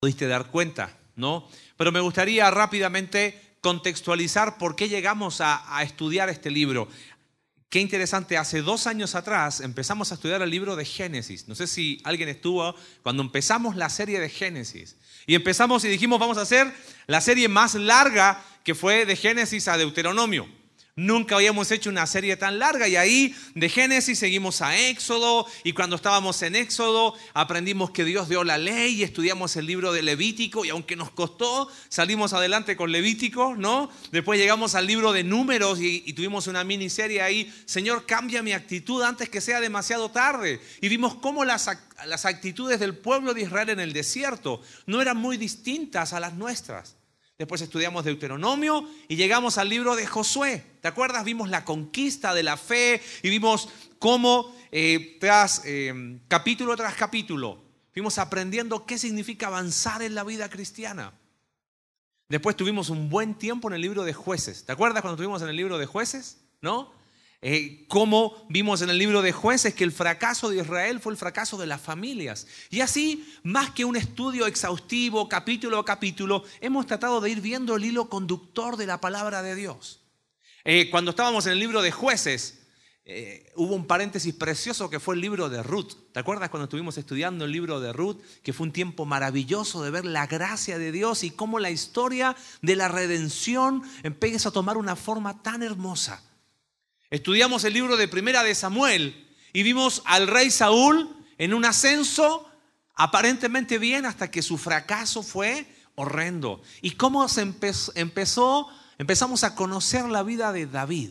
pudiste dar cuenta, ¿no? Pero me gustaría rápidamente contextualizar por qué llegamos a, a, estudiar este libro. Qué interesante, hace dos años atrás empezamos a estudiar el libro de Génesis. No sé si alguien estuvo cuando empezamos la serie de Génesis. Y empezamos y dijimos, vamos a hacer la serie más larga que fue de Génesis a Deuteronomio. Nunca habíamos hecho una serie tan larga y ahí de Génesis seguimos a Éxodo y cuando estábamos en Éxodo aprendimos que Dios dio la ley y estudiamos el libro de Levítico y aunque nos costó, salimos adelante con Levítico, ¿no? Después llegamos al libro de Números y, tuvimos una miniserie ahí, Señor, cambia mi actitud antes que sea demasiado tarde. Y vimos cómo las actitudes del pueblo de Israel en el desierto no eran muy distintas a las nuestras. Después estudiamos Deuteronomio y llegamos al libro de Josué. ¿Te acuerdas? Vimos la conquista de la fe y vimos cómo eh, tras eh, capítulo tras capítulo fuimos aprendiendo qué significa avanzar en la vida cristiana. Después tuvimos un buen tiempo en el libro de jueces. ¿Te acuerdas cuando estuvimos en el libro de jueces? ¿No? Eh, como vimos en el libro de jueces que el fracaso de Israel fue el fracaso de las familias. Y así, más que un estudio exhaustivo, capítulo a capítulo, hemos tratado de ir viendo el hilo conductor de la palabra de Dios. Eh, cuando estábamos en el libro de jueces, eh, hubo un paréntesis precioso que fue el libro de Ruth. ¿Te acuerdas cuando estuvimos estudiando el libro de Ruth? Que fue un tiempo maravilloso de ver la gracia de Dios y cómo la historia de la redención empieza a tomar una forma tan hermosa. Estudiamos el libro de Primera de Samuel y vimos al rey Saúl en un ascenso aparentemente bien hasta que su fracaso fue horrendo. Y cómo se empezó, empezamos a conocer la vida de David,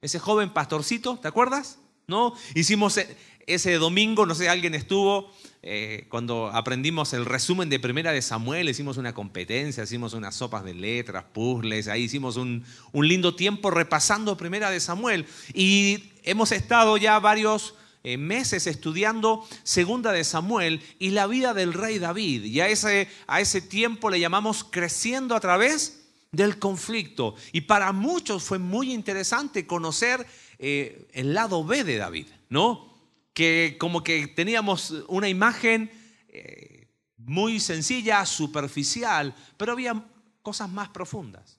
ese joven pastorcito, ¿te acuerdas? ¿No? Hicimos ese domingo, no sé, alguien estuvo, eh, cuando aprendimos el resumen de Primera de Samuel, hicimos una competencia, hicimos unas sopas de letras, puzzles, ahí hicimos un, lindo tiempo repasando Primera de Samuel. Y hemos estado ya varios eh, meses estudiando Segunda de Samuel y la vida del rey David. Y a ese, a ese tiempo le llamamos creciendo a través del conflicto. Y para muchos fue muy interesante conocer eh, el lado B de David, ¿no? Que como que teníamos una imagen eh, muy sencilla, superficial, pero había cosas más profundas.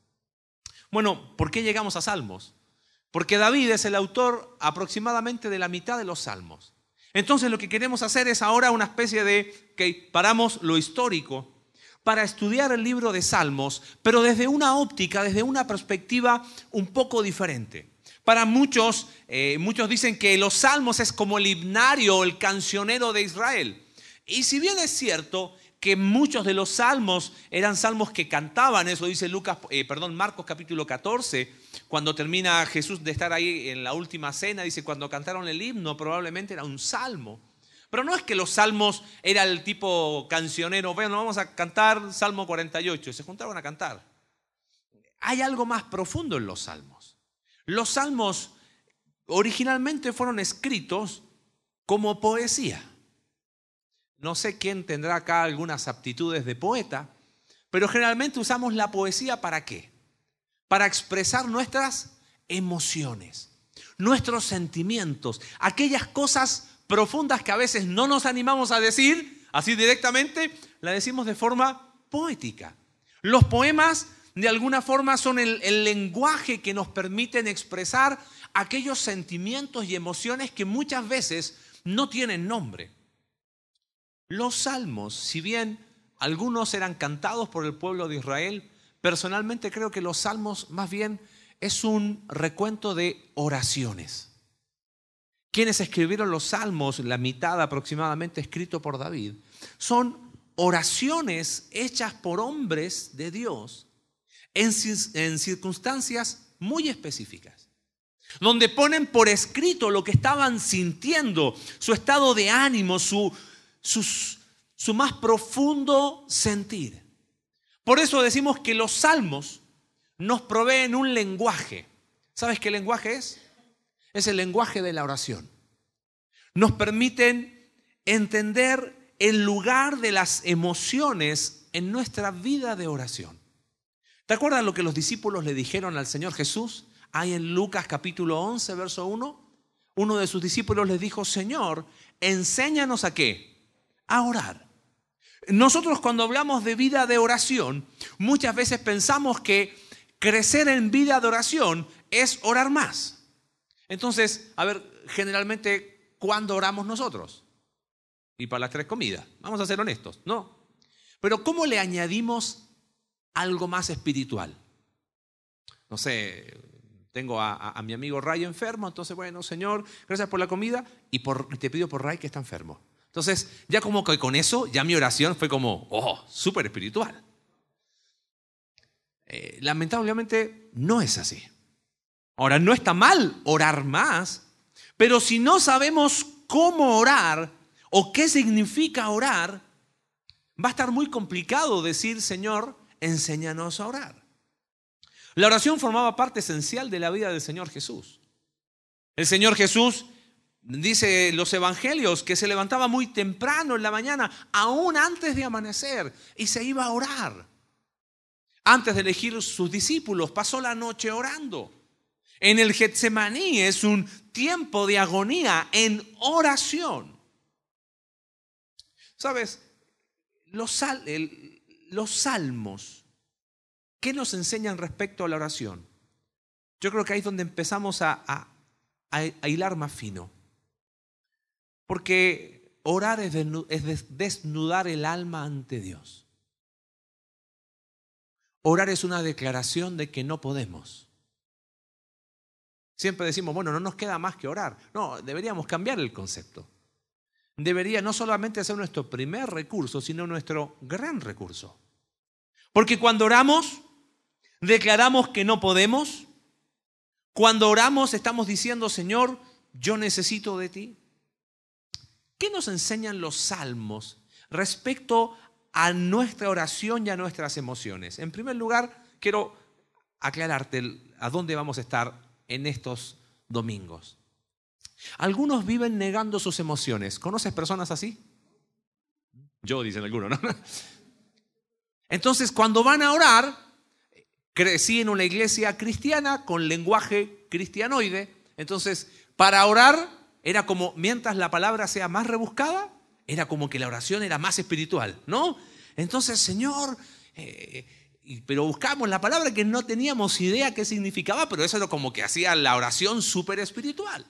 Bueno, ¿por qué llegamos a Salmos? Porque David es el autor aproximadamente de la mitad de los Salmos. Entonces lo que queremos hacer es ahora una especie de que paramos lo histórico para estudiar el libro de Salmos, pero desde una óptica, desde una perspectiva un poco diferente. Para muchos, eh, muchos dicen que los salmos es como el himnario, el cancionero de Israel. Y si bien es cierto que muchos de los salmos eran salmos que cantaban, eso dice Lucas, eh, perdón, Marcos capítulo 14, cuando termina Jesús de estar ahí en la última cena, dice, cuando cantaron el himno probablemente era un salmo. Pero no es que los salmos era el tipo cancionero, bueno, vamos a cantar Salmo 48, se juntaron a cantar. Hay algo más profundo en los salmos. Los salmos originalmente fueron escritos como poesía. No sé quién tendrá acá algunas aptitudes de poeta, pero generalmente usamos la poesía para qué? Para expresar nuestras emociones, nuestros sentimientos, aquellas cosas profundas que a veces no nos animamos a decir así directamente, la decimos de forma poética. Los poemas de alguna forma son el, lenguaje que nos permiten expresar aquellos sentimientos y emociones que muchas veces no tienen nombre. Los salmos, si bien algunos eran cantados por el pueblo de Israel, personalmente creo que los salmos más bien es un recuento de oraciones. Quienes escribieron los salmos, la mitad aproximadamente escrito por David, son oraciones hechas por hombres de Dios en, circunstancias muy específicas, donde ponen por escrito lo que estaban sintiendo, su estado de ánimo, su, más profundo sentir. Por eso decimos que los salmos nos proveen un lenguaje. ¿Sabes qué lenguaje es? Es el lenguaje de la oración. Nos permiten entender el lugar de las emociones en nuestra vida de oración. ¿Te acuerdas lo que los discípulos le dijeron al Señor Jesús? Hay en Lucas capítulo 11, verso 1. Uno de sus discípulos les dijo, Señor, enséñanos a qué? A orar. Nosotros cuando hablamos de vida de oración, muchas veces pensamos que crecer en vida de oración es orar más. Entonces, a ver, generalmente, ¿cuándo oramos nosotros? Y para las tres comidas. Vamos a ser honestos, ¿no? Pero ¿cómo le añadimos algo más espiritual? No sé, tengo a, mi amigo Ray enfermo, entonces, bueno, Señor, gracias por la comida y te pido por Ray que está enfermo. Entonces, ya como que con eso, ya mi oración fue como, oh, súper espiritual. Eh, lamentablemente no es así. Ahora, no está mal orar más, pero si no sabemos cómo orar o qué significa orar, va a estar muy complicado decir, Señor, enséñanos a orar. La oración formaba parte esencial de la vida del Señor Jesús. El Señor Jesús dice los evangelios que se levantaba muy temprano en la mañana, aún antes de amanecer, y se iba a orar. Antes de elegir sus discípulos, pasó la noche orando. En el Getsemaní es un tiempo de agonía en oración. ¿Sabes? Los, los salmos, ¿qué nos enseñan respecto a la oración? Yo creo que ahí es donde empezamos a, a hilar más fino. Porque orar es desnudar el alma ante Dios. Orar es una declaración de que no podemos. Siempre decimos, bueno, no nos queda más que orar. No, deberíamos cambiar el concepto. Debería no solamente ser nuestro primer recurso, sino nuestro gran recurso. Porque cuando oramos, declaramos que no podemos. Cuando oramos, estamos diciendo, Señor, yo necesito de ti. ¿Qué nos enseñan los salmos respecto a nuestra oración y a nuestras emociones? En primer lugar, quiero aclararte a dónde vamos a estar en estos domingos. Algunos viven negando sus emociones. ¿Conoces personas así? Yo, dicen algunos, ¿no? Entonces, cuando van a orar, crecí en una iglesia cristiana con lenguaje cristianoide. Entonces, para orar era como, mientras la palabra sea más rebuscada, era como que la oración era más espiritual, ¿no? Entonces, Señor, eh, pero buscamos la palabra que no teníamos idea qué significaba, pero eso era como que hacía la oración súper espiritual.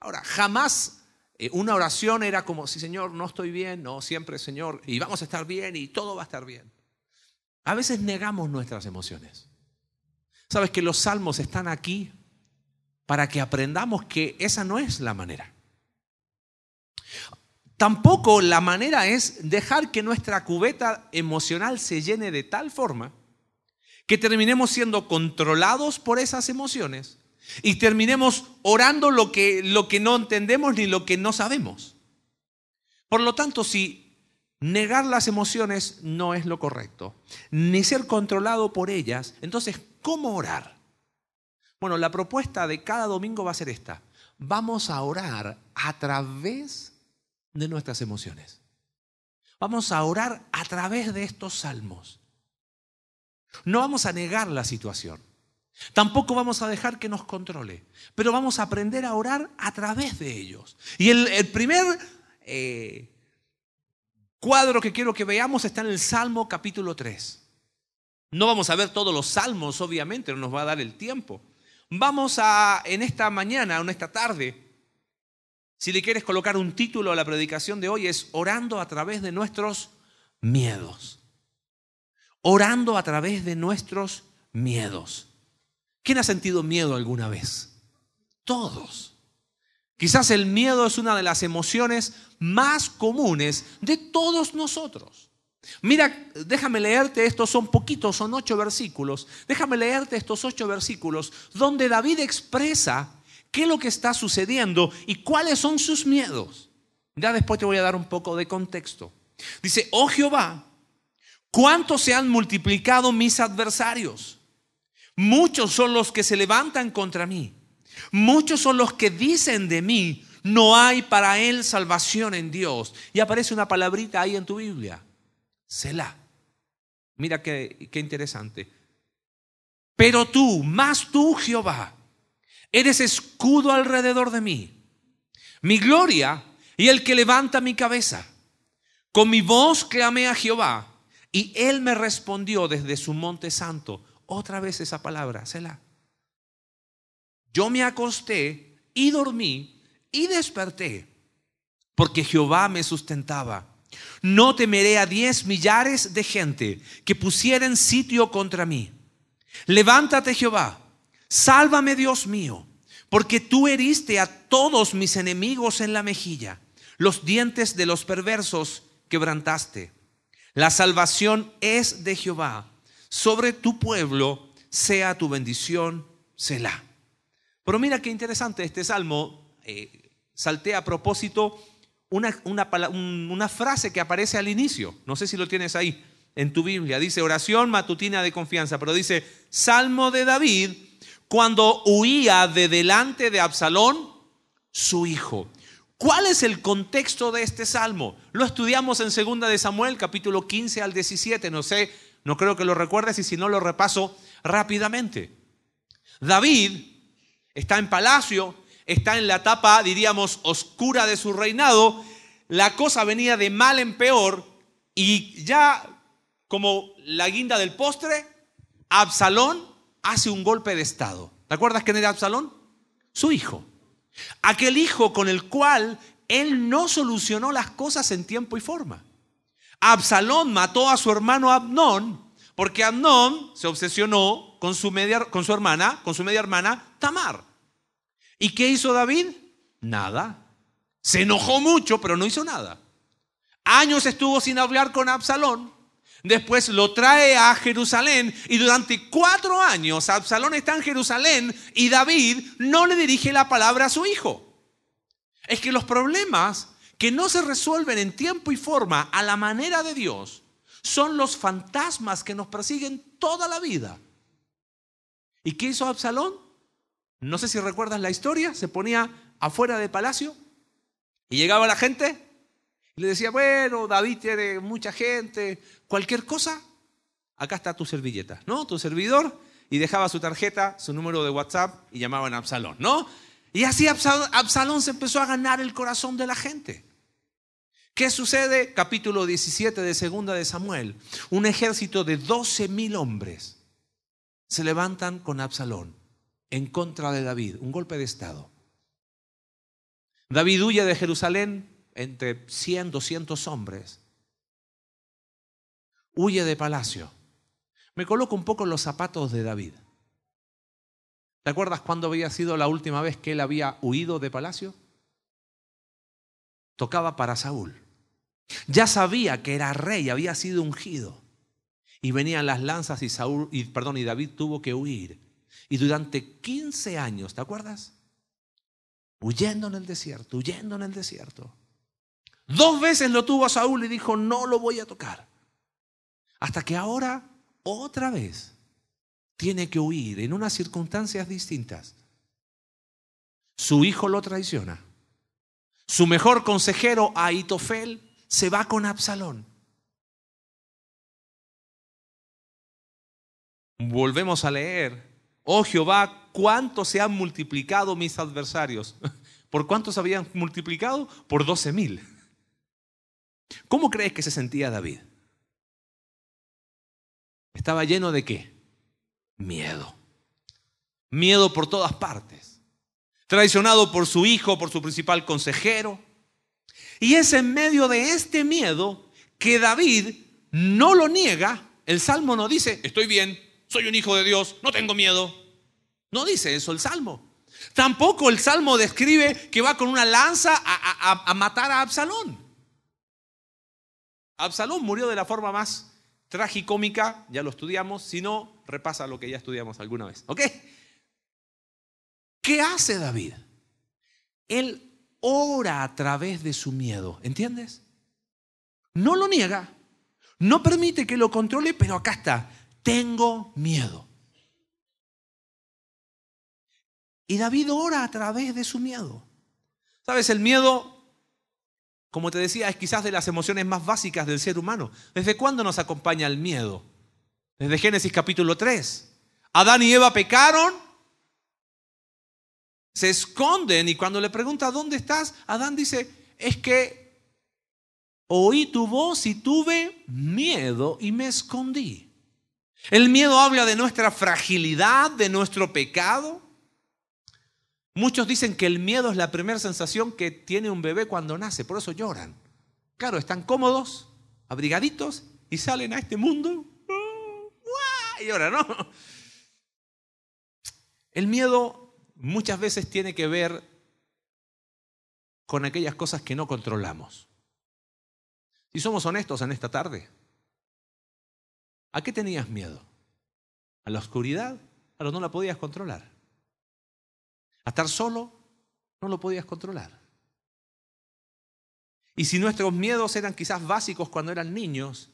Ahora, jamás eh, una oración era como, si Señor, no estoy bien, no, siempre Señor, y vamos a estar bien y todo va a estar bien. A veces negamos nuestras emociones. Sabes que los salmos están aquí para que aprendamos que esa no es la manera. Tampoco la manera es dejar que nuestra cubeta emocional se llene de tal forma que terminemos siendo controlados por esas emociones y terminemos orando lo que, lo que no entendemos ni lo que no sabemos. Por lo tanto, si negar las emociones no es lo correcto, ni ser controlado por ellas, entonces, ¿cómo orar? Bueno, la propuesta de cada domingo va a ser esta. Vamos a orar a través de nuestras emociones. Vamos a orar a través de estos salmos. No vamos a negar la situación. Tampoco vamos a dejar que nos controle. Pero vamos a aprender a orar a través de ellos. Y el, primer eh, cuadro que quiero que veamos está en el Salmo capítulo 3. No vamos a ver todos los salmos, obviamente, no nos va a dar el tiempo. Vamos a, en esta mañana o en esta tarde, si le quieres colocar un título a la predicación de hoy, es orando a través de nuestros miedos. Orando a través de nuestros miedos. ¿Quién ha sentido miedo alguna vez? Todos. Quizás el miedo es una de las emociones más comunes de todos nosotros. Mira, déjame leerte, estos son poquitos, son ocho versículos. Déjame leerte estos ocho versículos donde David expresa qué es lo que está sucediendo y cuáles son sus miedos. Ya después te voy a dar un poco de contexto. Dice, oh Jehová, ¿cuánto se han multiplicado mis adversarios? Muchos son los que se levantan contra mí. Muchos son los que dicen de mí, no hay para él salvación en Dios. Y aparece una palabrita ahí en tu Biblia. Selah. Mira qué, qué interesante. Pero tú, más tú, Jehová, eres escudo alrededor de mí, mi gloria y el que levanta mi cabeza. Con mi voz clamé a Jehová y él me respondió desde su monte santo. Otra vez esa palabra, Selah. Yo me acosté y dormí y desperté porque Jehová me sustentaba. No temeré a diez millares de gente que pusieren sitio contra mí. Levántate Jehová, sálvame Dios mío, porque tú heriste a todos mis enemigos en la mejilla, los dientes de los perversos quebrantaste. La salvación es de Jehová, sobre tu pueblo sea tu bendición, Selah. Pero mira qué interesante este salmo, eh, salté a propósito una, una, frase que aparece al inicio. No sé si lo tienes ahí en tu Biblia. Dice oración matutina de confianza, pero dice Salmo de David cuando huía de delante de Absalón, su hijo. ¿Cuál es el contexto de este salmo? Lo estudiamos en 2 de Samuel, capítulo 15 al 17. No sé, no creo que lo recuerdes y si no lo repaso rápidamente. David está en palacio, está en la etapa, diríamos, oscura de su reinado, la cosa venía de mal en peor y ya como la guinda del postre, Absalón hace un golpe de estado. ¿Te acuerdas quién era Absalón? Su hijo. Aquel hijo con el cual él no solucionó las cosas en tiempo y forma. Absalón mató a su hermano Abnón porque Abnón se obsesionó con su, media, con su hermana, con su media hermana Tamar. ¿Y qué hizo David? Nada. Se enojó mucho, pero no hizo nada. Años estuvo sin hablar con Absalón. Después lo trae a Jerusalén y durante cuatro años Absalón está en Jerusalén y David no le dirige la palabra a su hijo. Es que los problemas que no se resuelven en tiempo y forma a la manera de Dios son los fantasmas que nos persiguen toda la vida. ¿Y qué hizo Absalón? No sé si recuerdas la historia, se ponía afuera del palacio y llegaba la gente y le decía, bueno, David tiene mucha gente, cualquier cosa, acá está tu servilleta, ¿no? Tu servidor, y dejaba su tarjeta, su número de WhatsApp y llamaban a Absalón, ¿no? Y así Absalón se empezó a ganar el corazón de la gente. ¿Qué sucede? Capítulo 17 de Segunda de Samuel. Un ejército de 12 mil hombres se levantan con Absalón en contra de David, un golpe de Estado. David huye de Jerusalén entre 100, 200 hombres. Huye de palacio. Me coloco un poco en los zapatos de David. ¿Te acuerdas cuándo había sido la última vez que él había huido de palacio? Tocaba para Saúl. Ya sabía que era rey, había sido ungido. Y venían las lanzas y Saúl y perdón, y David tuvo que huir. Y durante 15 años, ¿te acuerdas? Huyendo en el desierto, huyendo en el desierto. Dos veces lo tuvo a Saúl y dijo, no lo voy a tocar. Hasta que ahora, otra vez, tiene que huir en unas circunstancias distintas. Su hijo lo traiciona. Su mejor consejero, Aitofel, se va con Absalón. Volvemos a leer Oh Jehová, ¿cuánto se han multiplicado mis adversarios? ¿Por cuántos habían multiplicado? Por doce mil. ¿Cómo crees que se sentía David? Estaba lleno de qué? Miedo. Miedo por todas partes. Traicionado por su hijo, por su principal consejero. Y es en medio de este miedo que David no lo niega. El Salmo no dice, estoy bien, soy un hijo de Dios, no tengo miedo. No dice eso el Salmo. Tampoco el Salmo describe que va con una lanza a, matar a Absalón. Absalón murió de la forma más tragicómica, ya lo estudiamos, si no, repasa lo que ya estudiamos alguna vez. ¿Ok? ¿Qué hace David? Él ora a través de su miedo, ¿entiendes? No lo niega, no permite que lo controle, pero acá está, tengo miedo. Y David ora a través de su miedo. ¿Sabes? El miedo, como te decía, es quizás de las emociones más básicas del ser humano. ¿Desde cuándo nos acompaña el miedo? Desde Génesis capítulo 3. Adán y Eva pecaron, se esconden y cuando le pregunta, ¿dónde estás? Adán dice, es que oí tu voz y tuve miedo y me escondí. El miedo habla de nuestra fragilidad, de nuestro pecado. Muchos dicen que el miedo es la primera sensación que tiene un bebé cuando nace, por eso lloran. Claro, están cómodos, abrigaditos y salen a este mundo y lloran, ¿no? El miedo muchas veces tiene que ver con aquellas cosas que no controlamos. Si somos honestos en esta tarde, ¿a qué tenías miedo? ¿A la oscuridad? A lo no la podías controlar. ¿A estar solo? No lo podías controlar. Y si nuestros miedos eran quizás básicos cuando eran niños,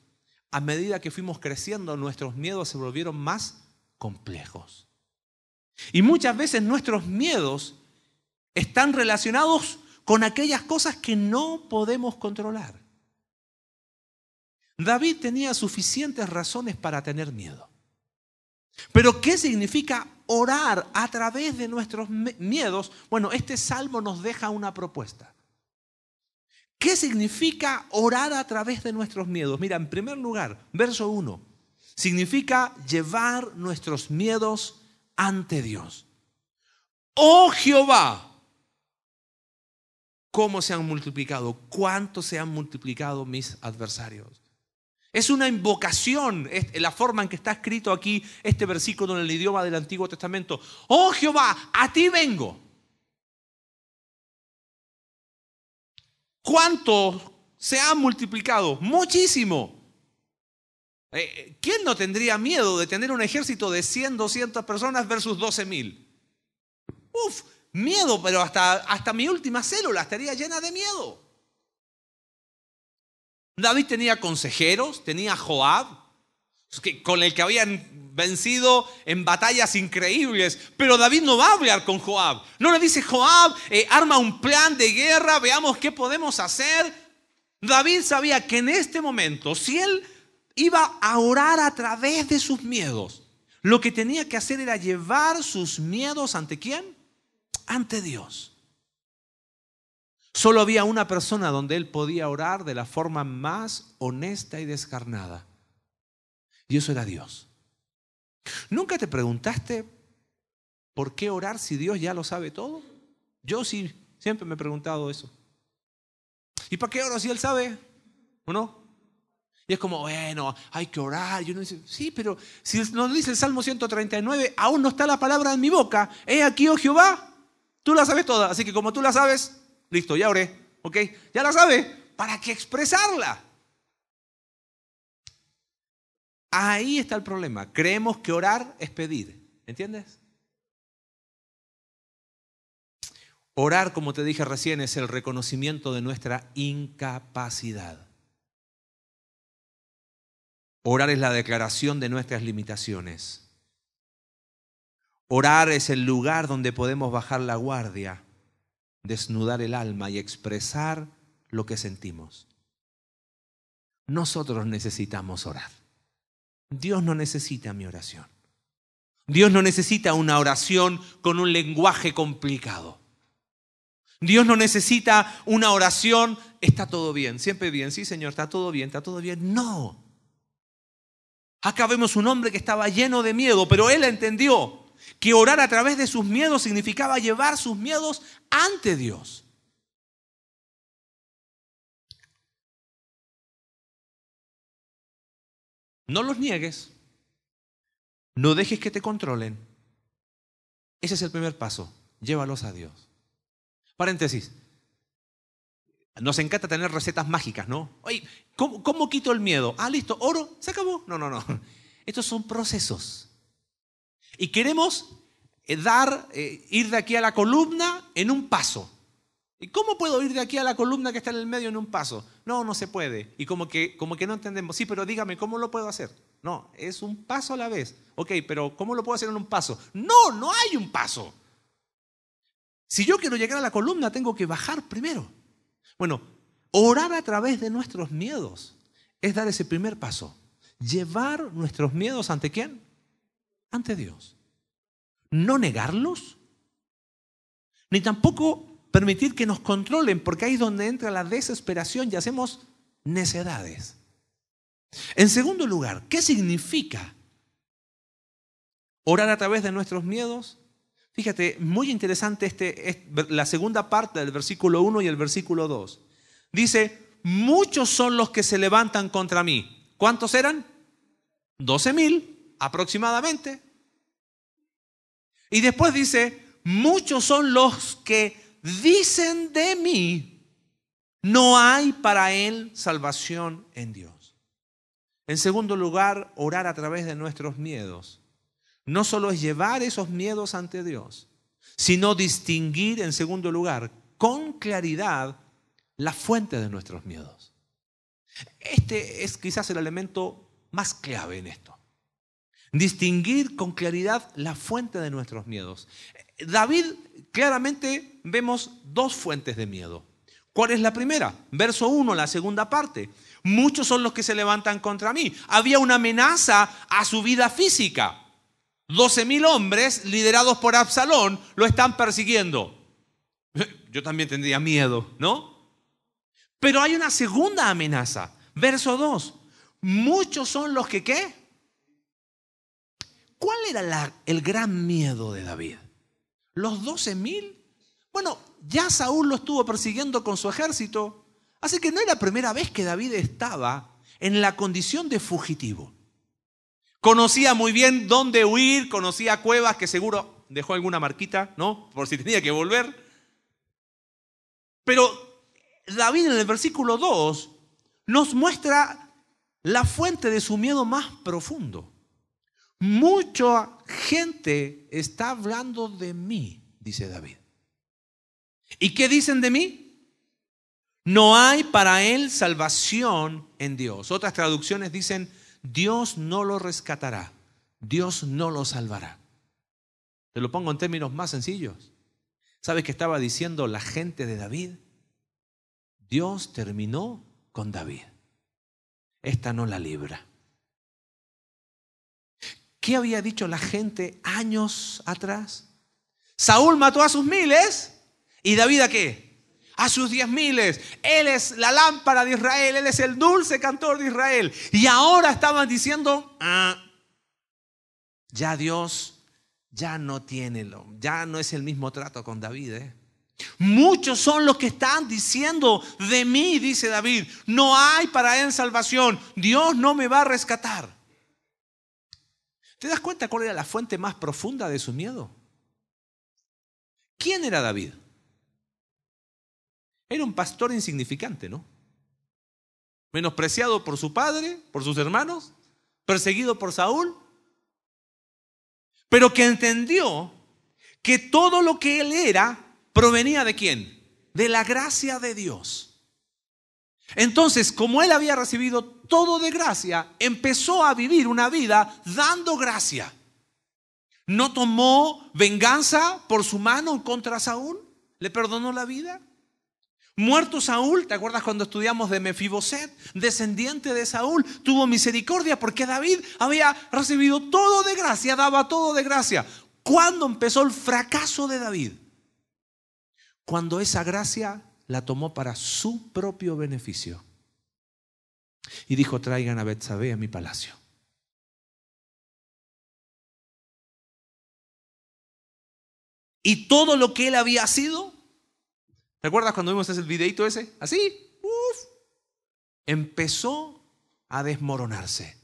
a medida que fuimos creciendo, nuestros miedos se volvieron más complejos. Y muchas veces nuestros miedos están relacionados con aquellas cosas que no podemos controlar. David tenía suficientes razones para tener miedo. Pero ¿qué significa orar a través de nuestros miedos? Bueno, este salmo nos deja una propuesta. ¿Qué significa orar a través de nuestros miedos? Mira, en primer lugar, verso 1, significa llevar nuestros miedos ante Dios. Oh Jehová, ¿cómo se han multiplicado? ¿Cuánto se han multiplicado mis adversarios? Es una invocación, la forma en que está escrito aquí este versículo en el idioma del Antiguo Testamento. Oh Jehová, a ti vengo. ¿Cuánto se han multiplicado? Muchísimo. Eh, eh, ¿Quién no tendría miedo de tener un ejército de 100, 200 personas versus 12 mil? Uf, miedo, pero hasta, hasta mi última célula estaría llena de miedo. David tenía consejeros, tenía Joab, con el que habían vencido en batallas increíbles. Pero David no va a hablar con Joab. No le dice, Joab, eh, arma un plan de guerra, veamos qué podemos hacer. David sabía que en este momento, si él iba a orar a través de sus miedos, lo que tenía que hacer era llevar sus miedos ante quién? Ante Dios. Solo había una persona donde él podía orar de la forma más honesta y descarnada. Y eso era Dios. ¿Nunca te preguntaste por qué orar si Dios ya lo sabe todo? Yo sí, siempre me he preguntado eso. ¿Y para qué oro si Él sabe? ¿O no? Y es como, bueno, hay que orar. Y uno dice, sí, pero si nos dice el Salmo 139, aún no está la palabra en mi boca. He aquí, oh Jehová, tú la sabes toda. Así que como tú la sabes, Listo, ya oré. ¿Ok? Ya la sabe. ¿Para qué expresarla? Ahí está el problema. Creemos que orar es pedir. ¿Entiendes? Orar, como te dije recién, es el reconocimiento de nuestra incapacidad. Orar es la declaración de nuestras limitaciones. Orar es el lugar donde podemos bajar la guardia desnudar el alma y expresar lo que sentimos. Nosotros necesitamos orar. Dios no necesita mi oración. Dios no necesita una oración con un lenguaje complicado. Dios no necesita una oración, está todo bien, siempre bien, sí Señor, está todo bien, está todo bien. No. Acá vemos un hombre que estaba lleno de miedo, pero él entendió que orar a través de sus miedos significaba llevar sus miedos ante Dios. No los niegues. No dejes que te controlen. Ese es el primer paso. Llévalos a Dios. Paréntesis. Nos encanta tener recetas mágicas, ¿no? Oye, ¿cómo, ¿cómo, quito el miedo? Ah, listo, oro, se acabó. No, no, no. Estos son procesos. Y queremos eh, dar, eh, ir de aquí a la columna en un paso. ¿Y cómo puedo ir de aquí a la columna que está en el medio en un paso? No, no se puede. Y como que, como que no entendemos. Sí, pero dígame, ¿cómo lo puedo hacer? No, es un paso a la vez. Ok, pero ¿cómo lo puedo hacer en un paso? No, no hay un paso. Si yo quiero llegar a la columna, tengo que bajar primero. Bueno, orar a través de nuestros miedos es dar ese primer paso. Llevar nuestros miedos ante quién? ante Dios. No negarlos, ni tampoco permitir que nos controlen, porque ahí es donde entra la desesperación y hacemos necedades. En segundo lugar, ¿qué significa orar a través de nuestros miedos? Fíjate, muy interesante este, la segunda parte del versículo 1 y el versículo 2. Dice, muchos son los que se levantan contra mí. ¿Cuántos eran? 12 mil aproximadamente. Y después dice, muchos son los que dicen de mí, no hay para él salvación en Dios. En segundo lugar, orar a través de nuestros miedos. No solo es llevar esos miedos ante Dios, sino distinguir en segundo lugar con claridad la fuente de nuestros miedos. Este es quizás el elemento más clave en esto. Distinguir con claridad la fuente de nuestros miedos. David, claramente vemos dos fuentes de miedo. ¿Cuál es la primera? Verso 1, la segunda parte. Muchos son los que se levantan contra mí. Había una amenaza a su vida física. 12 mil hombres liderados por Absalón lo están persiguiendo. Yo también tendría miedo, ¿no? Pero hay una segunda amenaza. Verso 2. Muchos son los que qué? ¿Cuál era el gran miedo de David? ¿Los 12 mil? Bueno, ya Saúl lo estuvo persiguiendo con su ejército. Así que no era la primera vez que David estaba en la condición de fugitivo. Conocía muy bien dónde huir, conocía cuevas que seguro dejó alguna marquita, ¿no? Por si tenía que volver. Pero David en el versículo 2 nos muestra la fuente de su miedo más profundo. Mucha gente está hablando de mí, dice David. ¿Y qué dicen de mí? No hay para él salvación en Dios. Otras traducciones dicen, Dios no lo rescatará, Dios no lo salvará. Te lo pongo en términos más sencillos. ¿Sabes qué estaba diciendo la gente de David? Dios terminó con David. Esta no la libra. ¿Qué había dicho la gente años atrás? Saúl mató a sus miles y David a qué? A sus diez miles. Él es la lámpara de Israel, él es el dulce cantor de Israel. Y ahora estaban diciendo, ah, ya Dios ya no tiene, ya no es el mismo trato con David. ¿eh? Muchos son los que están diciendo de mí, dice David, no hay para él salvación, Dios no me va a rescatar. ¿Te das cuenta cuál era la fuente más profunda de su miedo? ¿Quién era David? Era un pastor insignificante, ¿no? Menospreciado por su padre, por sus hermanos, perseguido por Saúl, pero que entendió que todo lo que él era provenía de quién? De la gracia de Dios. Entonces, como él había recibido todo de gracia, empezó a vivir una vida dando gracia. No tomó venganza por su mano contra Saúl, le perdonó la vida. Muerto Saúl, ¿te acuerdas cuando estudiamos de Mefiboset? Descendiente de Saúl, tuvo misericordia porque David había recibido todo de gracia, daba todo de gracia. ¿Cuándo empezó el fracaso de David? cuando esa gracia la tomó para su propio beneficio. Y dijo, traigan a Betsabé a mi palacio. Y todo lo que él había sido, ¿te acuerdas cuando vimos ese videito ese? Así, empezó a desmoronarse.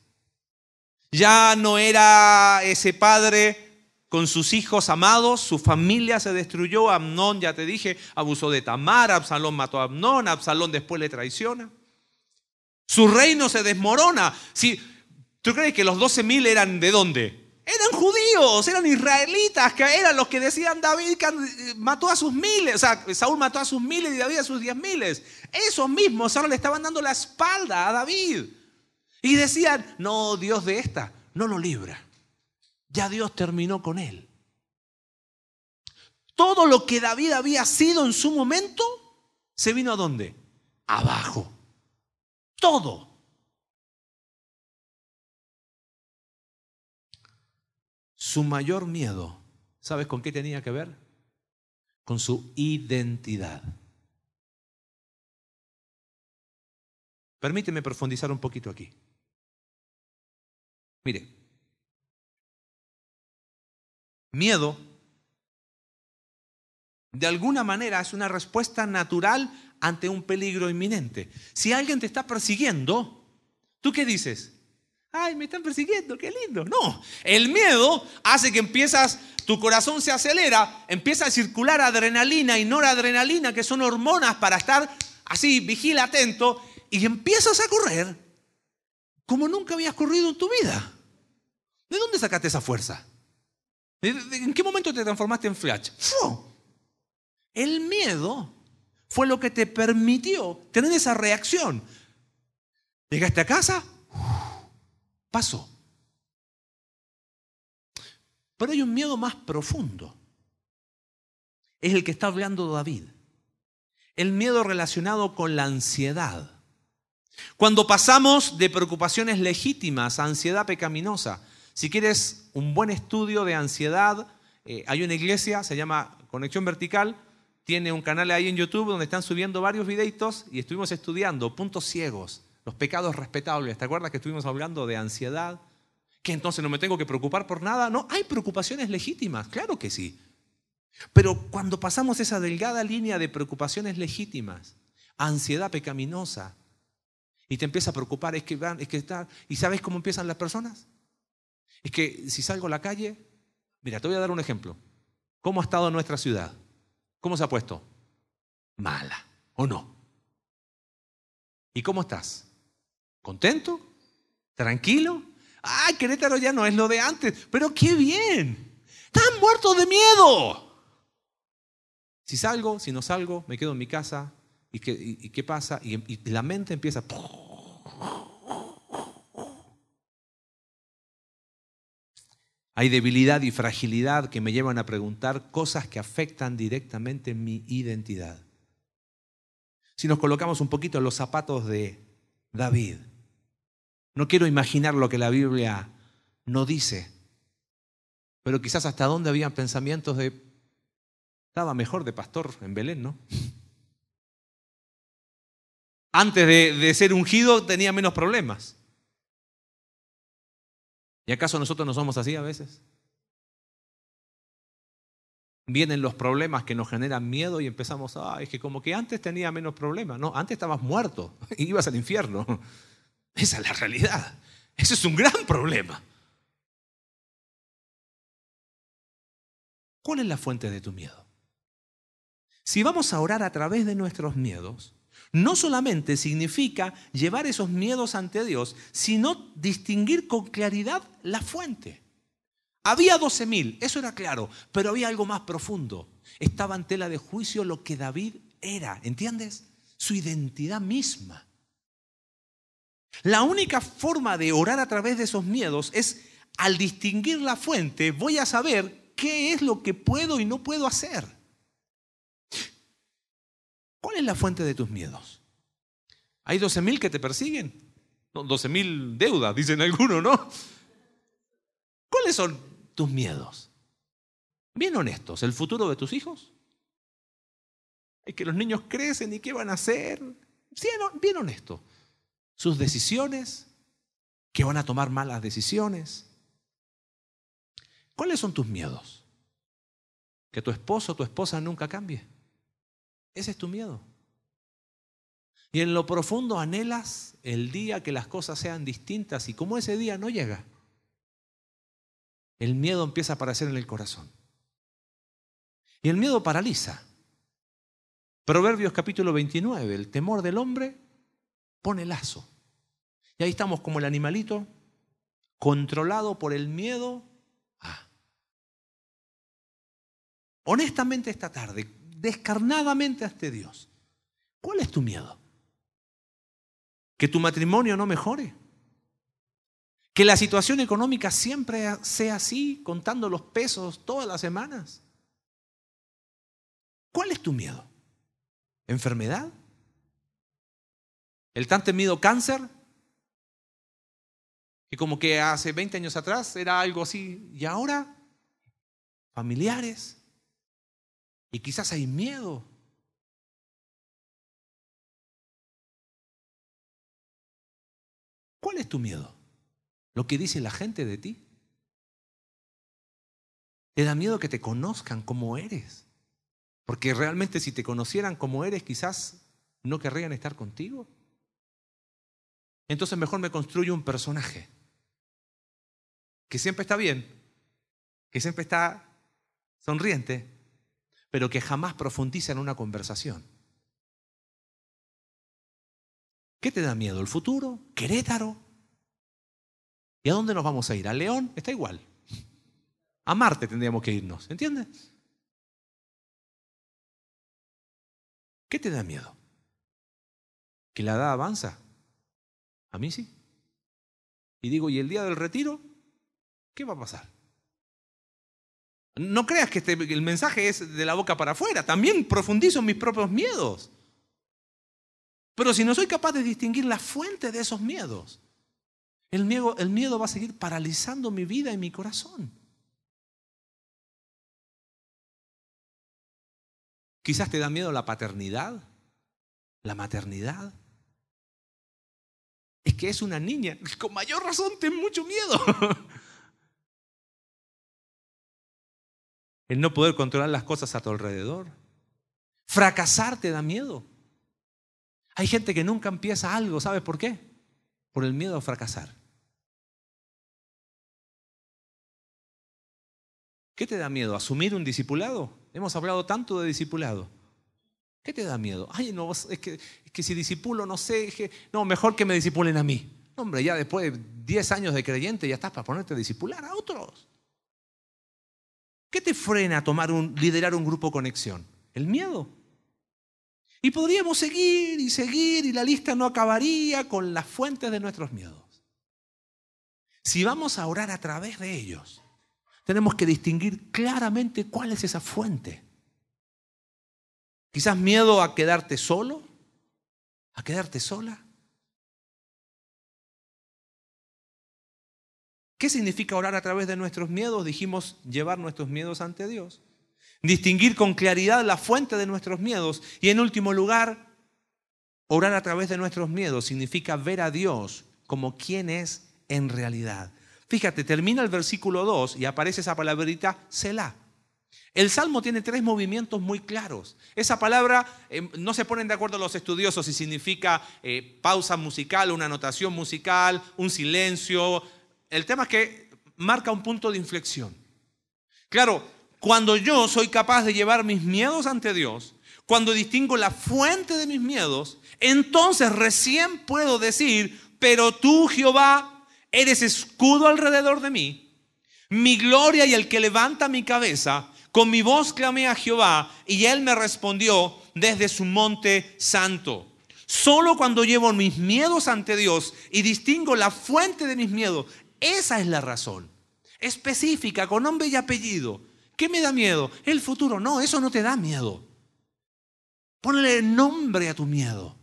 Ya no era ese padre con sus hijos amados, su familia se destruyó, Amnón, ya te dije, abusó de Tamar, Absalón mató a Amnón, Absalón después le traiciona. Su reino se desmorona. Si, ¿Tú crees que los 12 mil eran de dónde? Eran judíos, eran israelitas, que eran los que decían David que mató a sus miles, o sea, Saúl mató a sus miles y David a sus diez miles. Esos mismos ahora le estaban dando la espalda a David. Y decían, no, Dios de esta, no lo libra. Ya Dios terminó con él. Todo lo que David había sido en su momento, se vino a dónde? Abajo. Todo. Su mayor miedo, ¿sabes con qué tenía que ver? Con su identidad. Permíteme profundizar un poquito aquí. Mire, miedo de alguna manera es una respuesta natural ante un peligro inminente. Si alguien te está persiguiendo, ¿tú qué dices? Ay, me están persiguiendo, qué lindo. No, el miedo hace que empiezas, tu corazón se acelera, empieza a circular adrenalina y noradrenalina, que son hormonas para estar así, vigila, atento, y empiezas a correr como nunca habías corrido en tu vida. ¿De dónde sacaste esa fuerza? ¿En qué momento te transformaste en flash? El miedo fue lo que te permitió tener esa reacción. Llegaste a casa, pasó. Pero hay un miedo más profundo. Es el que está hablando David. El miedo relacionado con la ansiedad. Cuando pasamos de preocupaciones legítimas a ansiedad pecaminosa. Si quieres un buen estudio de ansiedad, eh, hay una iglesia, se llama Conexión Vertical, tiene un canal ahí en YouTube donde están subiendo varios videitos y estuvimos estudiando puntos ciegos, los pecados respetables. ¿Te acuerdas que estuvimos hablando de ansiedad? ¿Que entonces no me tengo que preocupar por nada? No, hay preocupaciones legítimas, claro que sí. Pero cuando pasamos esa delgada línea de preocupaciones legítimas, ansiedad pecaminosa, y te empieza a preocupar, es que van, es que están, ¿y sabes cómo empiezan las personas? Es que si salgo a la calle, mira, te voy a dar un ejemplo. ¿Cómo ha estado nuestra ciudad? ¿Cómo se ha puesto? Mala, ¿o no? ¿Y cómo estás? ¿Contento? ¿Tranquilo? ¡Ay, Querétaro ya no es lo de antes! ¡Pero qué bien! ¡Están muertos de miedo! Si salgo, si no salgo, me quedo en mi casa. ¿Y qué, pasa? Y, y la mente empieza... Hay debilidad y fragilidad que me llevan a preguntar cosas que afectan directamente mi identidad. Si nos colocamos un poquito en los zapatos de David, no quiero imaginar lo que la Biblia no dice, pero quizás hasta dónde habían pensamientos de, estaba mejor de pastor en Belén, ¿no? Antes de, ser ungido tenía menos problemas. ¿Y acaso nosotros no somos así a veces? Vienen los problemas que nos generan miedo y empezamos, ah, es que como que antes tenía menos problemas. No, antes estabas muerto ibas al infierno. Esa es la realidad. Ese es un gran problema. ¿Cuál es la fuente de tu miedo? Si vamos a orar a través de nuestros miedos, no solamente significa llevar esos miedos ante Dios, sino distinguir con claridad la fuente. Había doce mil, eso era claro, pero había algo más profundo. Estaba en tela de juicio lo que David era, ¿entiendes? Su identidad misma. La única forma de orar a través de esos miedos es al distinguir la fuente, voy a saber qué es lo que puedo y no puedo hacer. ¿Cuál es la fuente de tus miedos? Hay 12.000 que te persiguen. No, 12.000 deudas, dicen algunos, ¿no? ¿Cuáles son tus miedos? Bien honestos, ¿el futuro de tus hijos? Es que los niños crecen y qué van a hacer. Bien honesto. Sus decisiones, que van a tomar malas decisiones. ¿Cuáles son tus miedos? Que tu esposo o tu esposa nunca cambie. Ese es tu miedo. Y en lo profundo anhelas el día que las cosas sean distintas y como ese día no llega, el miedo empieza a aparecer en el corazón. Y el miedo paraliza. Proverbios capítulo 29, el temor del hombre pone lazo. Y ahí estamos como el animalito controlado por el miedo. Ah. Honestamente esta tarde, descarnadamente ante Dios. ¿Cuál es tu miedo? ¿Que tu matrimonio no mejore? ¿Que la situación económica siempre sea así, contando los pesos todas las semanas? ¿Cuál es tu miedo? ¿Enfermedad? ¿El tan temido cáncer? Que como que hace 20 años atrás era algo así. ¿Y ahora? ¿Familiares? Y quizás hay miedo. ¿Cuál es tu miedo? ¿Lo que dice la gente de ti? ¿Te da miedo que te conozcan como eres? Porque realmente si te conocieran como eres, quizás no querrían estar contigo. Entonces mejor me construyo un personaje que siempre está bien, que siempre está sonriente, pero que jamás profundiza en una conversación. ¿Qué te da miedo? ¿El futuro? ¿Querétaro? ¿Y a dónde nos vamos a ir? ¿A León? Está igual. A Marte tendríamos que irnos, ¿entiendes? ¿Qué te da miedo? ¿Que la edad avanza? A mí sí. Y digo, ¿y el día del retiro? ¿Qué va a pasar? No creas que este, el mensaje es de la boca para afuera, también profundizo en mis propios miedos. Pero si no soy capaz de distinguir la fuente de esos miedos, el miedo, el miedo va a seguir paralizando mi vida y mi corazón. Quizás te da miedo la paternidad, la maternidad. Es que es una niña, con mayor razón ten mucho miedo. El no poder controlar las cosas a tu alrededor. Fracasar te da miedo. Hay gente que nunca empieza algo, ¿sabes por qué? Por el miedo a fracasar. ¿Qué te da miedo? ¿Asumir un discipulado? Hemos hablado tanto de discipulado. ¿Qué te da miedo? Ay, no, es que, es que si disipulo, no sé, que, no, mejor que me disipulen a mí. hombre, ya después de 10 años de creyente ya estás para ponerte a disipular a otros. ¿Qué te frena a tomar un, liderar un grupo conexión? El miedo. Y podríamos seguir y seguir y la lista no acabaría con las fuentes de nuestros miedos. Si vamos a orar a través de ellos, tenemos que distinguir claramente cuál es esa fuente. Quizás miedo a quedarte solo, a quedarte sola. ¿Qué significa orar a través de nuestros miedos? Dijimos llevar nuestros miedos ante Dios. Distinguir con claridad la fuente de nuestros miedos. Y en último lugar, orar a través de nuestros miedos significa ver a Dios como quien es en realidad. Fíjate, termina el versículo 2 y aparece esa palabrita Selah. El salmo tiene tres movimientos muy claros. Esa palabra eh, no se ponen de acuerdo los estudiosos si significa eh, pausa musical, una anotación musical, un silencio. El tema es que marca un punto de inflexión. Claro, cuando yo soy capaz de llevar mis miedos ante Dios, cuando distingo la fuente de mis miedos, entonces recién puedo decir, pero tú Jehová eres escudo alrededor de mí, mi gloria y el que levanta mi cabeza. Con mi voz clamé a Jehová y él me respondió desde su monte santo. Solo cuando llevo mis miedos ante Dios y distingo la fuente de mis miedos, esa es la razón. Específica, con nombre y apellido. ¿Qué me da miedo? El futuro. No, eso no te da miedo. Ponle nombre a tu miedo.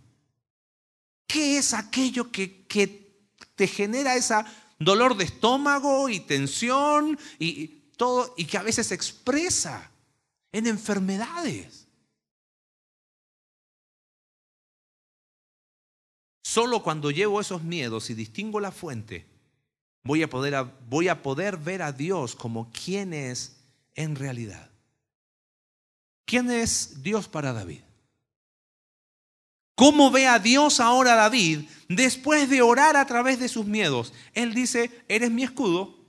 ¿Qué es aquello que, que te genera esa dolor de estómago y tensión y y que a veces se expresa en enfermedades. Solo cuando llevo esos miedos y distingo la fuente, voy a poder, voy a poder ver a Dios como quien es en realidad. ¿Quién es Dios para David? ¿Cómo ve a Dios ahora David después de orar a través de sus miedos? Él dice, eres mi escudo,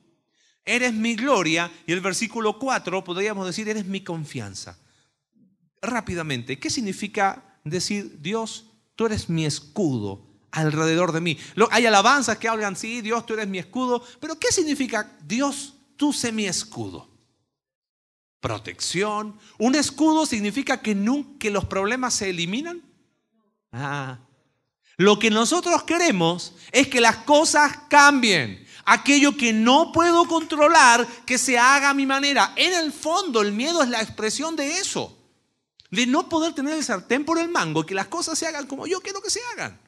eres mi gloria, y el versículo 4 podríamos decir, eres mi confianza. Rápidamente, ¿qué significa decir, Dios, tú eres mi escudo alrededor de mí? Hay alabanzas que hablan, sí, Dios, tú eres mi escudo, pero ¿qué significa, Dios, tú sé mi escudo? Protección. Un escudo significa que, nunca, los problemas se eliminan. Ah. Lo que nosotros queremos es que las cosas cambien. Aquello que no puedo controlar, que se haga a mi manera. En el fondo, el miedo es la expresión de eso. De no poder tener el sartén por el mango, que las cosas se hagan como yo quiero que se hagan.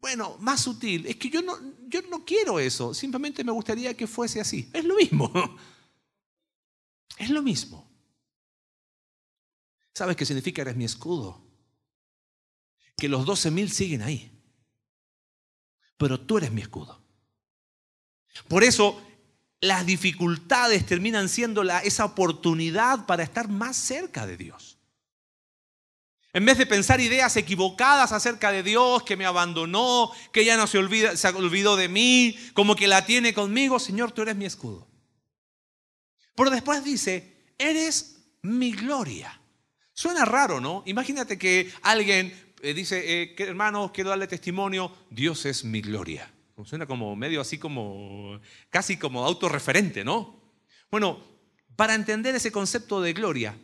Bueno, más sutil, es que yo no, yo no quiero eso, simplemente me gustaría que fuese así. Es lo mismo. Es lo mismo. ¿Sabes qué significa? Eres mi escudo que los 12.000 siguen ahí. pero tú eres mi escudo. Por eso las dificultades terminan siendo esa oportunidad para estar más cerca de Dios. En vez de pensar ideas equivocadas acerca de Dios, que me abandonó, que ya no se, olvida, se olvidó de mí, como que la tiene conmigo, Señor, tú eres mi escudo. Pero después dice, eres mi gloria. Suena raro, ¿no? Imagínate que alguien eh, dice, eh, hermanos, quiero darle testimonio, Dios es mi gloria. Suena como medio así como, casi como autorreferente, ¿no? Bueno, para entender ese concepto de gloria,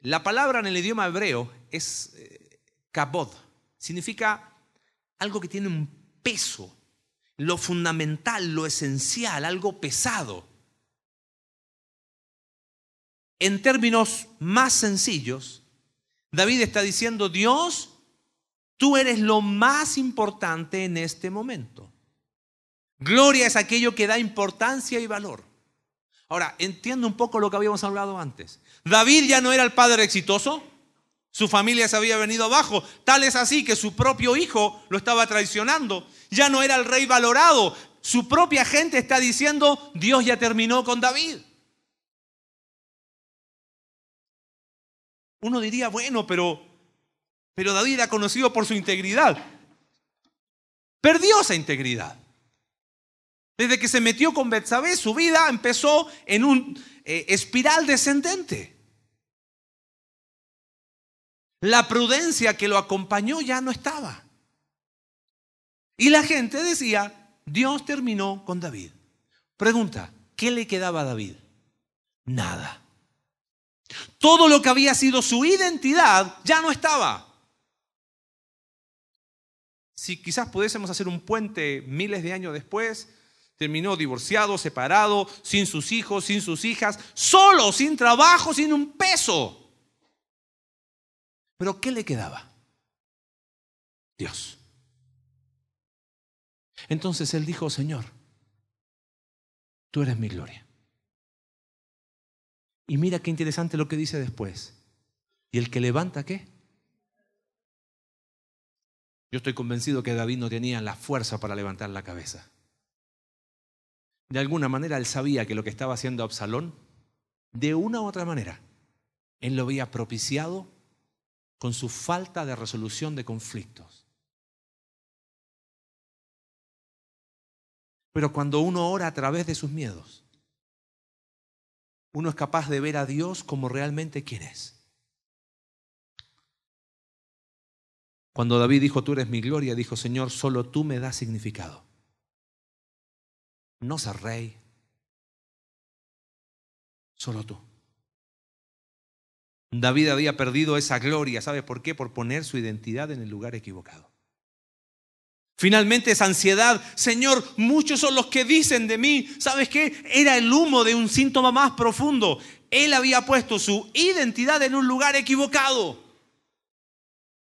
la palabra en el idioma hebreo es eh, kabod. Significa algo que tiene un peso, lo fundamental, lo esencial, algo pesado. En términos más sencillos, David está diciendo, Dios Tú eres lo más importante en este momento. Gloria es aquello que da importancia y valor. Ahora, entiendo un poco lo que habíamos hablado antes. David ya no era el padre exitoso, su familia se había venido abajo, tal es así que su propio hijo lo estaba traicionando, ya no era el rey valorado, su propia gente está diciendo, Dios ya terminó con David. Uno diría, bueno, pero pero David era conocido por su integridad. Perdió esa integridad. Desde que se metió con Betsabé, su vida empezó en un eh, espiral descendente. La prudencia que lo acompañó ya no estaba. Y la gente decía, Dios terminó con David. Pregunta, ¿qué le quedaba a David? Nada. Todo lo que había sido su identidad ya no estaba. Si quizás pudiésemos hacer un puente miles de años después, terminó divorciado, separado, sin sus hijos, sin sus hijas, solo, sin trabajo, sin un peso. Pero ¿qué le quedaba? Dios. Entonces él dijo, Señor, tú eres mi gloria. Y mira qué interesante lo que dice después. ¿Y el que levanta qué? Yo estoy convencido que David no tenía la fuerza para levantar la cabeza. De alguna manera él sabía que lo que estaba haciendo Absalón, de una u otra manera, él lo había propiciado con su falta de resolución de conflictos. Pero cuando uno ora a través de sus miedos, uno es capaz de ver a Dios como realmente quien es. Cuando David dijo, tú eres mi gloria, dijo, Señor, solo tú me das significado. No ser rey, solo tú. David había perdido esa gloria, ¿sabe por qué? Por poner su identidad en el lugar equivocado. Finalmente esa ansiedad, Señor, muchos son los que dicen de mí, ¿sabes qué? Era el humo de un síntoma más profundo. Él había puesto su identidad en un lugar equivocado.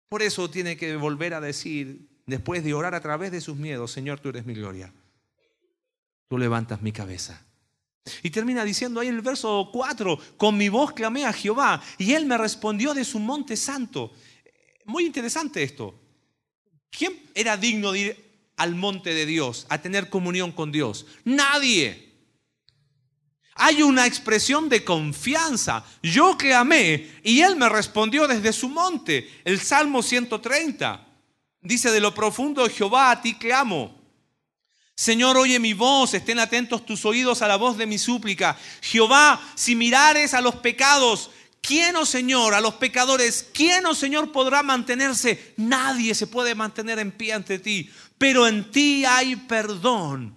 Por eso tiene que volver a decir, después de orar a través de sus miedos, Señor, tú eres mi gloria. Tú levantas mi cabeza. Y termina diciendo ahí el verso 4, con mi voz clamé a Jehová y él me respondió de su monte santo. Muy interesante esto. ¿Quién era digno de ir al monte de Dios, a tener comunión con Dios? Nadie. Hay una expresión de confianza. Yo clamé y Él me respondió desde su monte. El Salmo 130 dice, de lo profundo Jehová a ti clamo. Señor, oye mi voz, estén atentos tus oídos a la voz de mi súplica. Jehová, si mirares a los pecados, ¿quién, oh Señor, a los pecadores, quién, oh Señor, podrá mantenerse? Nadie se puede mantener en pie ante ti, pero en ti hay perdón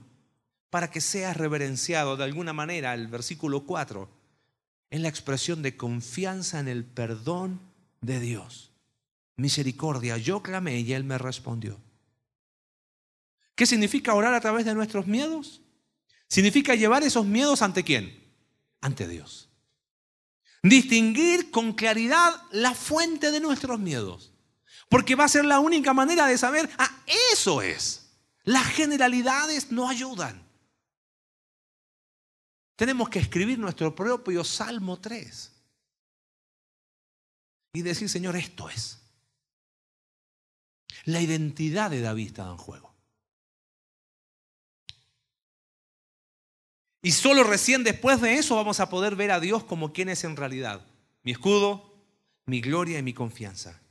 para que seas reverenciado de alguna manera. El versículo 4 es la expresión de confianza en el perdón de Dios. Misericordia, yo clamé y Él me respondió. ¿Qué significa orar a través de nuestros miedos? Significa llevar esos miedos ante quién? Ante Dios. Distinguir con claridad la fuente de nuestros miedos. Porque va a ser la única manera de saber, ah, eso es. Las generalidades no ayudan. Tenemos que escribir nuestro propio Salmo 3 y decir, Señor, esto es. La identidad de David está en juego. Y solo recién después de eso vamos a poder ver a Dios como quien es en realidad. Mi escudo, mi gloria y mi confianza.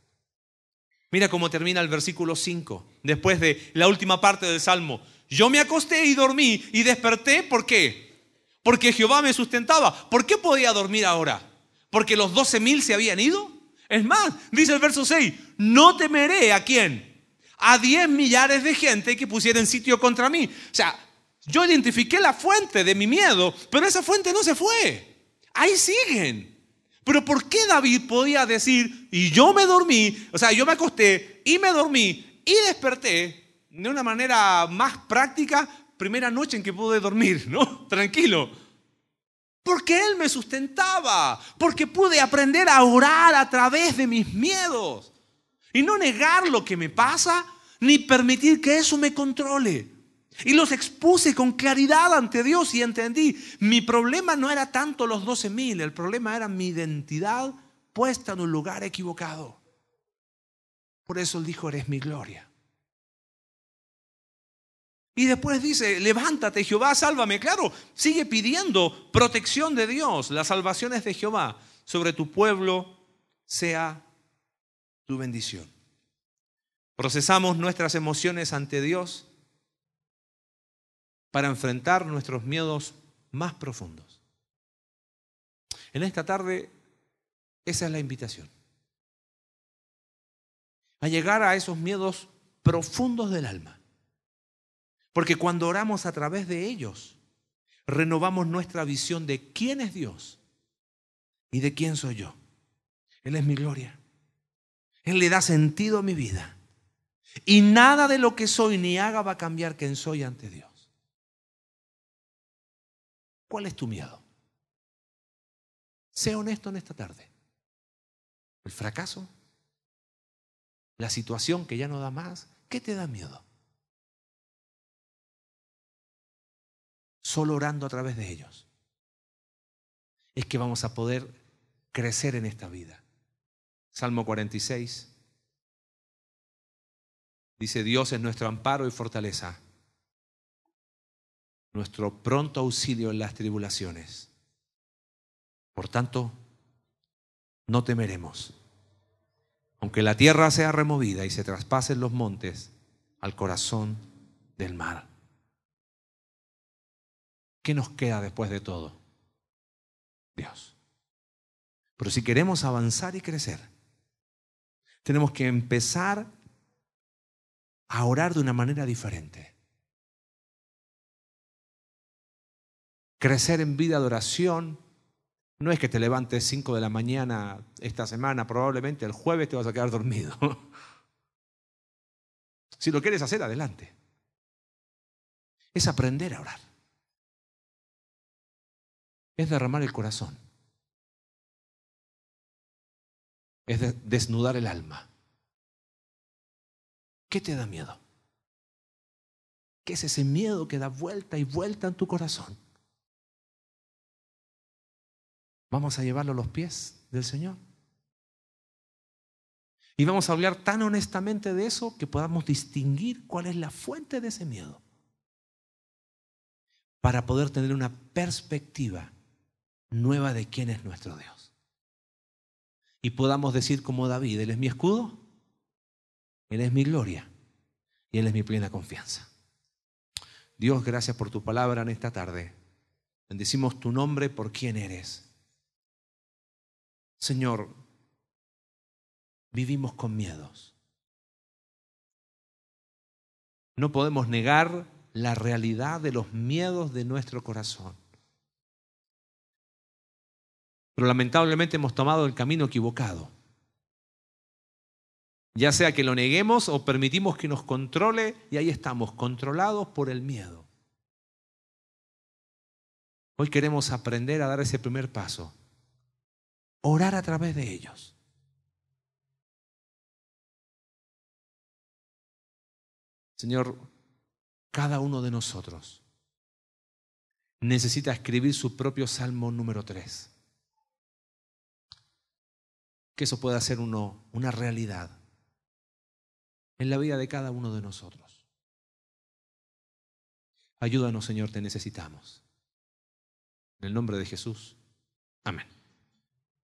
Mira cómo termina el versículo 5, después de la última parte del Salmo. Yo me acosté y dormí y desperté, ¿por qué? Porque Jehová me sustentaba. ¿Por qué podía dormir ahora? ¿Porque los doce mil se habían ido? Es más, dice el verso 6, no temeré a quién? A diez millares de gente que pusieran sitio contra mí. O sea, yo identifiqué la fuente de mi miedo, pero esa fuente no se fue. Ahí siguen. Pero ¿por qué David podía decir, y yo me dormí, o sea, yo me acosté y me dormí y desperté de una manera más práctica, primera noche en que pude dormir, ¿no? Tranquilo. Porque Él me sustentaba, porque pude aprender a orar a través de mis miedos y no negar lo que me pasa, ni permitir que eso me controle. Y los expuse con claridad ante Dios y entendí, mi problema no era tanto los 12 mil, el problema era mi identidad puesta en un lugar equivocado. Por eso él dijo, eres mi gloria. Y después dice, levántate Jehová, sálvame. Claro, sigue pidiendo protección de Dios. Las salvaciones de Jehová sobre tu pueblo sea tu bendición. Procesamos nuestras emociones ante Dios para enfrentar nuestros miedos más profundos. En esta tarde, esa es la invitación. A llegar a esos miedos profundos del alma. Porque cuando oramos a través de ellos, renovamos nuestra visión de quién es Dios y de quién soy yo. Él es mi gloria. Él le da sentido a mi vida. Y nada de lo que soy ni haga va a cambiar quién soy ante Dios. ¿Cuál es tu miedo? Sea honesto en esta tarde. ¿El fracaso? ¿La situación que ya no da más? ¿Qué te da miedo? Solo orando a través de ellos es que vamos a poder crecer en esta vida. Salmo 46 dice, Dios es nuestro amparo y fortaleza nuestro pronto auxilio en las tribulaciones. Por tanto, no temeremos. Aunque la tierra sea removida y se traspasen los montes al corazón del mar. ¿Qué nos queda después de todo? Dios. Pero si queremos avanzar y crecer, tenemos que empezar a orar de una manera diferente. Crecer en vida de oración no es que te levantes 5 de la mañana esta semana, probablemente el jueves te vas a quedar dormido. si lo quieres hacer, adelante. Es aprender a orar. Es derramar el corazón. Es desnudar el alma. ¿Qué te da miedo? ¿Qué es ese miedo que da vuelta y vuelta en tu corazón? Vamos a llevarlo a los pies del Señor. Y vamos a hablar tan honestamente de eso que podamos distinguir cuál es la fuente de ese miedo. Para poder tener una perspectiva nueva de quién es nuestro Dios. Y podamos decir como David, Él es mi escudo, Él es mi gloria y Él es mi plena confianza. Dios, gracias por tu palabra en esta tarde. Bendecimos tu nombre por quién eres. Señor, vivimos con miedos. No podemos negar la realidad de los miedos de nuestro corazón. Pero lamentablemente hemos tomado el camino equivocado. Ya sea que lo neguemos o permitimos que nos controle y ahí estamos, controlados por el miedo. Hoy queremos aprender a dar ese primer paso orar a través de ellos. Señor, cada uno de nosotros necesita escribir su propio Salmo número 3. Que eso pueda ser uno, una realidad en la vida de cada uno de nosotros. Ayúdanos, Señor, te necesitamos. En el nombre de Jesús. Amén.